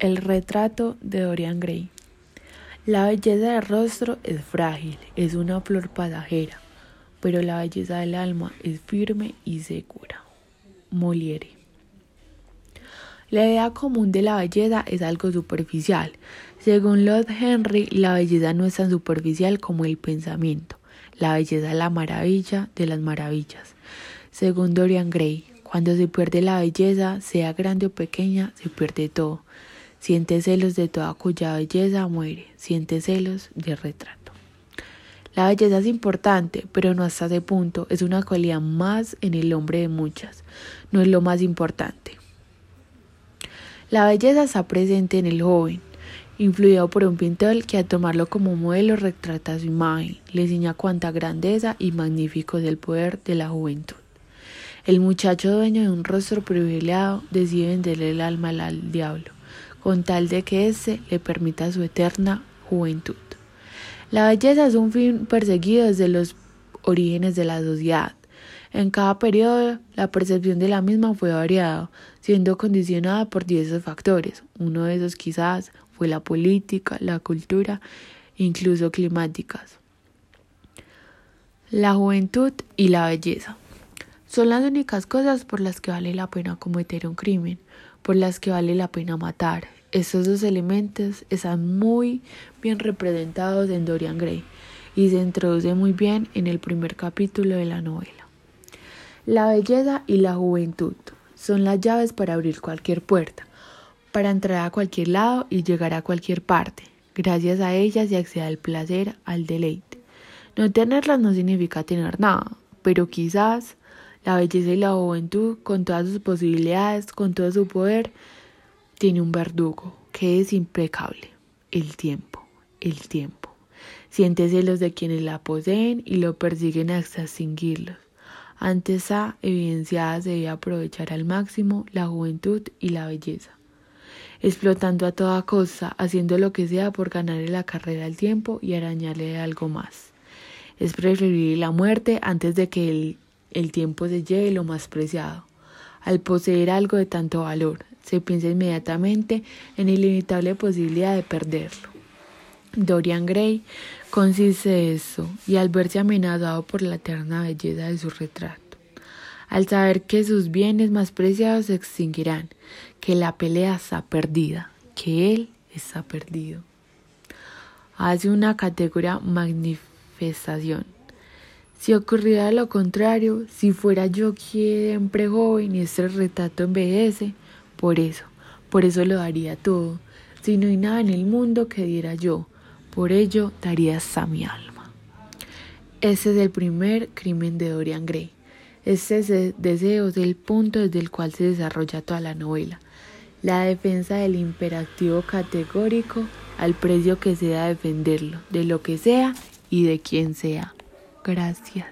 El retrato de Dorian Gray. La belleza del rostro es frágil, es una flor pasajera, pero la belleza del alma es firme y segura. Moliere. La idea común de la belleza es algo superficial. Según Lord Henry, la belleza no es tan superficial como el pensamiento. La belleza es la maravilla de las maravillas. Según Dorian Gray, cuando se pierde la belleza, sea grande o pequeña, se pierde todo. Siente celos de toda cuya belleza muere, siente celos de retrato. La belleza es importante, pero no hasta ese punto, es una cualidad más en el hombre de muchas, no es lo más importante. La belleza está presente en el joven, influido por un pintor que al tomarlo como modelo retrata su imagen, le enseña cuánta grandeza y magnífico es el poder de la juventud. El muchacho dueño de un rostro privilegiado decide venderle el alma al diablo, con tal de que éste le permita su eterna juventud. La belleza es un fin perseguido desde los orígenes de la sociedad. En cada periodo, la percepción de la misma fue variada, siendo condicionada por diversos factores. Uno de esos quizás fue la política, la cultura, incluso climáticas. La juventud y la belleza. Son las únicas cosas por las que vale la pena cometer un crimen, por las que vale la pena matar. Estos dos elementos están muy bien representados en Dorian Gray y se introduce muy bien en el primer capítulo de la novela. La belleza y la juventud son las llaves para abrir cualquier puerta, para entrar a cualquier lado y llegar a cualquier parte. Gracias a ellas se accede al placer, al deleite. No tenerlas no significa tener nada, pero quizás la belleza y la juventud, con todas sus posibilidades, con todo su poder, tiene un verdugo que es impecable. El tiempo, el tiempo. Siente celos de quienes la poseen y lo persiguen hasta extinguirlos. Ante esa evidenciada se debe aprovechar al máximo la juventud y la belleza, explotando a toda costa, haciendo lo que sea por ganarle la carrera al tiempo y arañarle algo más. Es preferible la muerte antes de que el el tiempo se lleve lo más preciado. Al poseer algo de tanto valor, se piensa inmediatamente en la inevitable posibilidad de perderlo. Dorian Gray consiste eso, y al verse amenazado por la eterna belleza de su retrato, al saber que sus bienes más preciados se extinguirán, que la pelea está perdida, que él está perdido. Hace una categoría manifestación si ocurriera lo contrario, si fuera yo siempre joven y este retrato envejece, por eso, por eso lo daría todo. Si no hay nada en el mundo que diera yo, por ello daría hasta mi alma. Ese es el primer crimen de Dorian Gray. Este deseo es el punto desde el cual se desarrolla toda la novela. La defensa del imperativo categórico al precio que sea defenderlo, de lo que sea y de quien sea. Gracias.